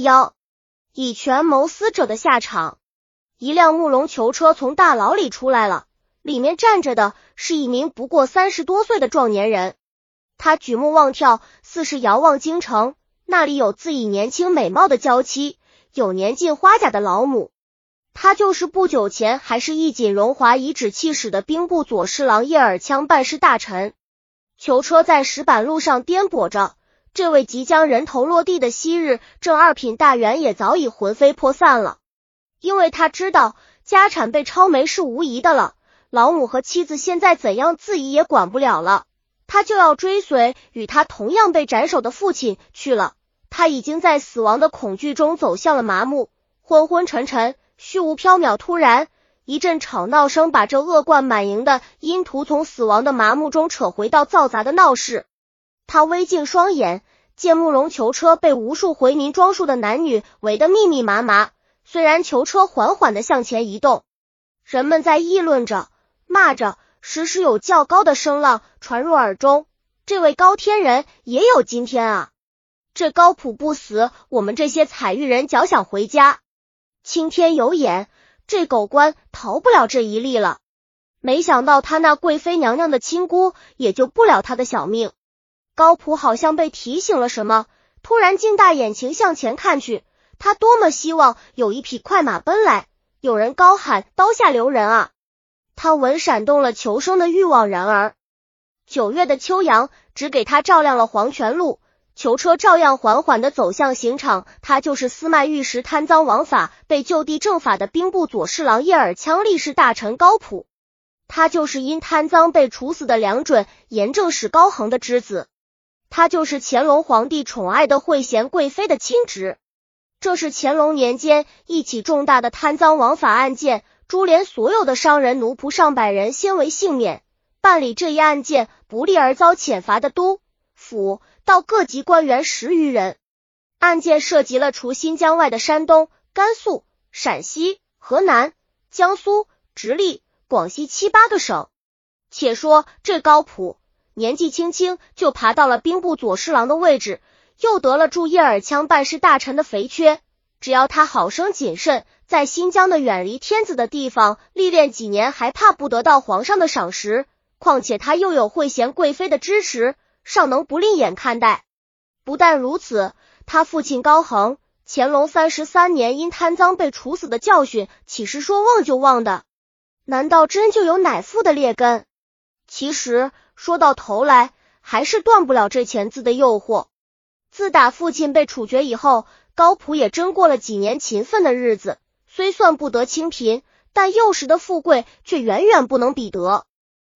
妖，以权谋私者的下场。一辆木龙囚车从大牢里出来了，里面站着的是一名不过三十多岁的壮年人。他举目望眺，似是遥望京城，那里有自己年轻美貌的娇妻，有年近花甲的老母。他就是不久前还是一锦荣华、颐指气使的兵部左侍郎叶尔羌办事大臣。囚车在石板路上颠簸着，这位即将人头落地的昔日正二品大员也早已魂飞魄散了，因为他知道家产被抄没是无疑的了，老母和妻子现在怎样自己也管不了了，他就要追随与他同样被斩首的父亲去了。他已经在死亡的恐惧中走向了麻木，昏昏沉沉。虚无缥缈，突然一阵吵闹声把这恶贯满盈的阴图从死亡的麻木中扯回到嘈杂的闹市。他微镜双眼，见慕容囚车被无数回民装束的男女围得密密麻麻。虽然囚车缓缓的向前移动，人们在议论着、骂着，时时有较高的声浪传入耳中。这位高天人也有今天啊！这高普不死，我们这些彩玉人脚想回家。青天有眼，这狗官逃不了这一例了。没想到他那贵妃娘娘的亲姑也救不了他的小命。高普好像被提醒了什么，突然睁大眼睛向前看去。他多么希望有一匹快马奔来，有人高喊刀下留人啊！他闻闪动了求生的欲望，然而九月的秋阳只给他照亮了黄泉路。囚车照样缓缓的走向刑场，他就是私卖玉石、贪赃枉法、被就地正法的兵部左侍郎叶尔羌力士大臣高普，他就是因贪赃被处死的梁准严正史高恒的之子，他就是乾隆皇帝宠爱的惠贤贵妃的亲侄。这是乾隆年间一起重大的贪赃枉法案件，株连所有的商人奴仆上百人，先为幸免。办理这一案件不利而遭遣罚的督府。到各级官员十余人，案件涉及了除新疆外的山东、甘肃、陕西、河南、江苏、直隶、广西七八个省。且说这高普年纪轻轻就爬到了兵部左侍郎的位置，又得了驻叶尔羌办事大臣的肥缺。只要他好生谨慎，在新疆的远离天子的地方历练几年，还怕不得到皇上的赏识？况且他又有惠贤贵妃的支持。尚能不另眼看待。不但如此，他父亲高恒，乾隆三十三年因贪赃被处死的教训，岂是说忘就忘的？难道真就有乃父的劣根？其实说到头来，还是断不了这钱字的诱惑。自打父亲被处决以后，高普也真过了几年勤奋的日子，虽算不得清贫，但幼时的富贵却远远不能比得。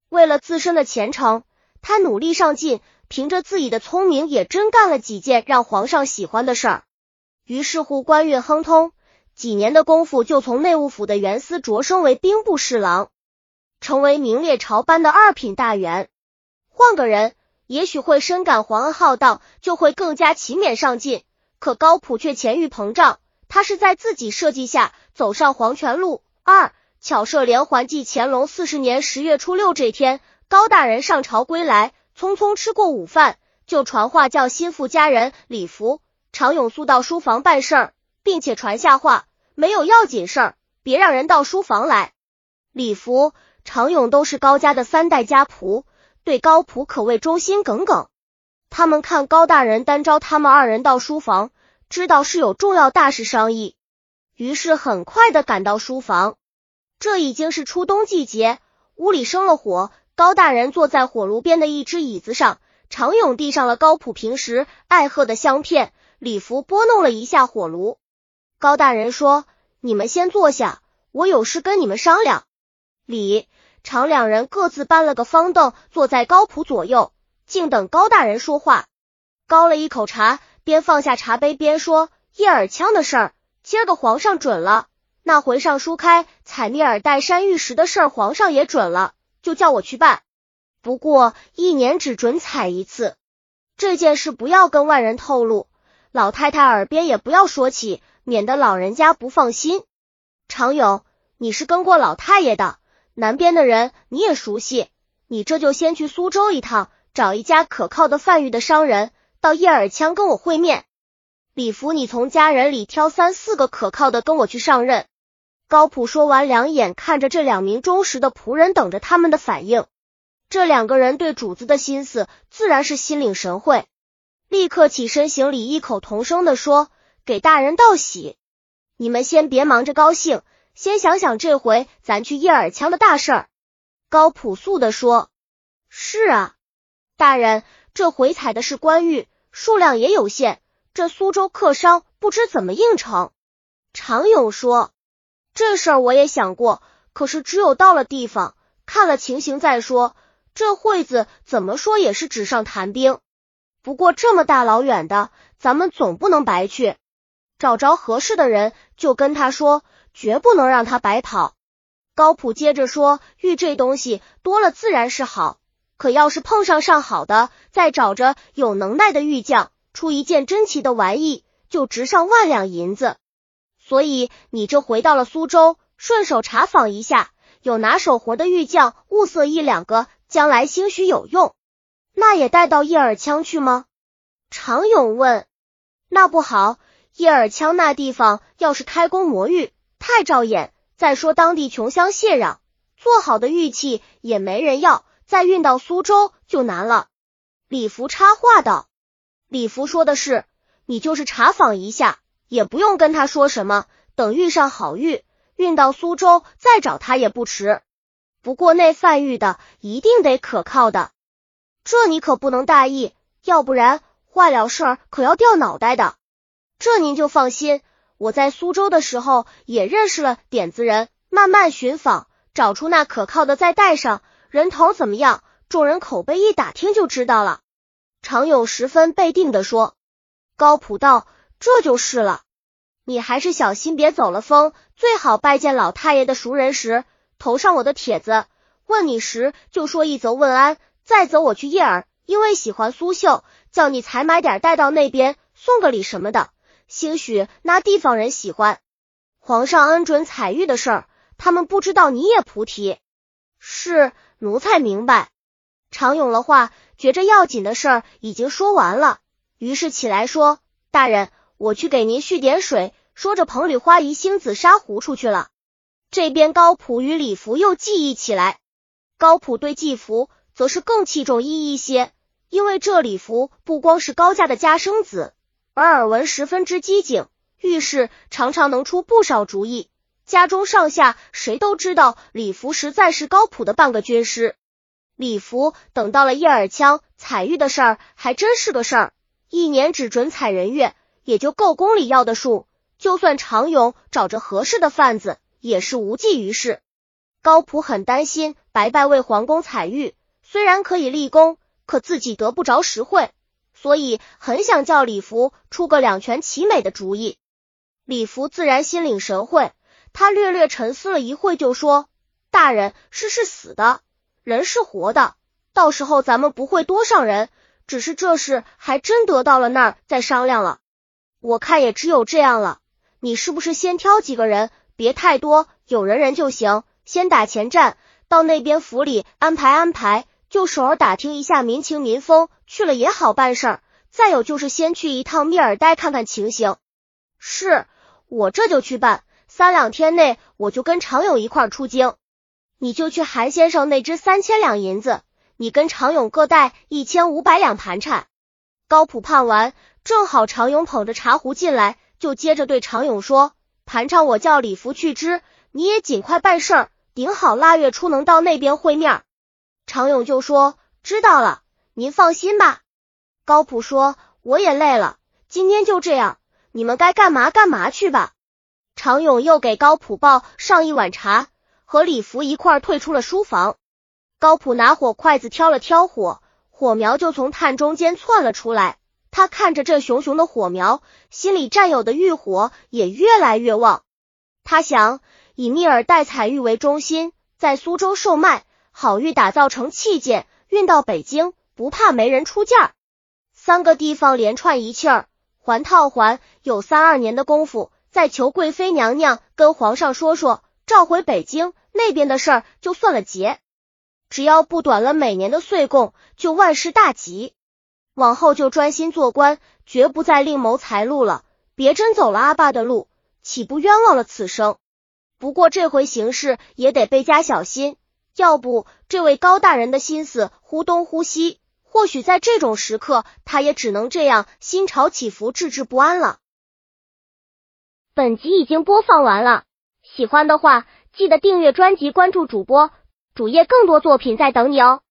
为了自身的前程，他努力上进。凭着自己的聪明，也真干了几件让皇上喜欢的事儿。于是乎，官运亨通，几年的功夫就从内务府的员司擢升为兵部侍郎，成为名列朝班的二品大员。换个人，也许会深感皇恩浩荡，就会更加勤勉上进。可高普却钱欲膨胀，他是在自己设计下走上黄泉路。二巧设连环计，乾隆四十年十月初六这天，高大人上朝归来。匆匆吃过午饭，就传话叫心腹家人李福、常勇速到书房办事儿，并且传下话，没有要紧事儿，别让人到书房来。李福、常勇都是高家的三代家仆，对高普可谓忠心耿耿。他们看高大人单招他们二人到书房，知道是有重要大事商议，于是很快的赶到书房。这已经是初冬季节，屋里生了火。高大人坐在火炉边的一只椅子上，常勇递上了高普平时爱喝的香片。李福拨弄了一下火炉，高大人说：“你们先坐下，我有事跟你们商量。”李常两人各自搬了个方凳，坐在高普左右，静等高大人说话。高了一口茶，边放下茶杯边说：“叶尔羌的事儿，今儿个皇上准了；那回上书开采密尔代山玉石的事儿，皇上也准了。”就叫我去办，不过一年只准采一次。这件事不要跟外人透露，老太太耳边也不要说起，免得老人家不放心。常勇，你是跟过老太爷的，南边的人你也熟悉，你这就先去苏州一趟，找一家可靠的贩玉的商人，到叶尔羌跟我会面。李福，你从家人里挑三四个可靠的，跟我去上任。高普说完，两眼看着这两名忠实的仆人，等着他们的反应。这两个人对主子的心思自然是心领神会，立刻起身行礼，异口同声的说：“给大人道喜！你们先别忙着高兴，先想想这回咱去叶尔羌的大事儿。”高朴素的说：“是啊，大人，这回采的是官玉，数量也有限，这苏州客商不知怎么应承。”常勇说：“这事儿我也想过，可是只有到了地方，看了情形再说。”这会子怎么说也是纸上谈兵，不过这么大老远的，咱们总不能白去。找着合适的人，就跟他说，绝不能让他白跑。高普接着说：“玉这东西多了自然是好，可要是碰上上好的，再找着有能耐的玉匠出一件珍奇的玩意，就值上万两银子。所以你这回到了苏州，顺手查访一下，有拿手活的玉匠，物色一两个。”将来兴许有用，那也带到叶尔羌去吗？常勇问。那不好，叶尔羌那地方要是开工磨玉，太照眼。再说当地穷乡僻壤，做好的玉器也没人要，再运到苏州就难了。李福插话道。李福说的是，你就是查访一下，也不用跟他说什么，等遇上好玉，运到苏州再找他也不迟。不过那贩玉的一定得可靠的，这你可不能大意，要不然坏了事儿可要掉脑袋的。这您就放心，我在苏州的时候也认识了点子人，慢慢寻访，找出那可靠的再带上，人头怎么样？众人口碑一打听就知道了。常勇十分背定的说。高普道：“这就是了，你还是小心别走了风，最好拜见老太爷的熟人时。”投上我的帖子，问你时就说一则问安，再则我去叶儿，因为喜欢苏绣，叫你采买点带到那边，送个礼什么的，兴许那地方人喜欢。皇上恩准采玉的事儿，他们不知道你也菩提。是奴才明白。常勇了话，觉着要紧的事儿已经说完了，于是起来说：“大人，我去给您续点水。”说着，捧里花移星紫砂壶出去了。这边高普与李福又记忆起来，高普对季福则是更器重依一些，因为这李福不光是高家的家生子，而耳闻十分之机警，遇事常常能出不少主意。家中上下谁都知道李福实在是高普的半个军师。李福等到了叶尔羌采玉的事儿，还真是个事儿，一年只准采人月，也就够宫里要的数。就算常勇找着合适的贩子。也是无济于事。高普很担心白白为皇宫采玉，虽然可以立功，可自己得不着实惠，所以很想叫李福出个两全其美的主意。李福自然心领神会，他略略沉思了一会，就说：“大人，事是死的，人是活的，到时候咱们不会多上人，只是这事还真得到了那儿再商量了。我看也只有这样了，你是不是先挑几个人？”别太多，有人人就行。先打前站，到那边府里安排安排，就手儿打听一下民情民风，去了也好办事儿。再有就是先去一趟密尔呆看看情形。是我这就去办，三两天内我就跟常勇一块出京。你就去韩先生那支三千两银子，你跟常勇各带一千五百两盘缠。高普判完，正好常勇捧着茶壶进来，就接着对常勇说。盘缠我叫李福去支，你也尽快办事儿，顶好腊月初能到那边会面。常勇就说知道了，您放心吧。高普说我也累了，今天就这样，你们该干嘛干嘛去吧。常勇又给高普抱上一碗茶，和李福一块退出了书房。高普拿火筷子挑了挑火，火苗就从炭中间窜了出来。他看着这熊熊的火苗，心里占有的欲火也越来越旺。他想以密尔代采玉为中心，在苏州售卖好玉，打造成器件，运到北京，不怕没人出价。三个地方连串一气儿，环套环，有三二年的功夫，再求贵妃娘娘跟皇上说说，召回北京那边的事儿就算了结。只要不短了每年的岁贡，就万事大吉。往后就专心做官，绝不再另谋财路了。别真走了阿爸的路，岂不冤枉了此生？不过这回行事也得倍加小心，要不这位高大人的心思忽东忽西，或许在这种时刻，他也只能这样心潮起伏，置之不安了。本集已经播放完了，喜欢的话记得订阅专辑，关注主播主页，更多作品在等你哦。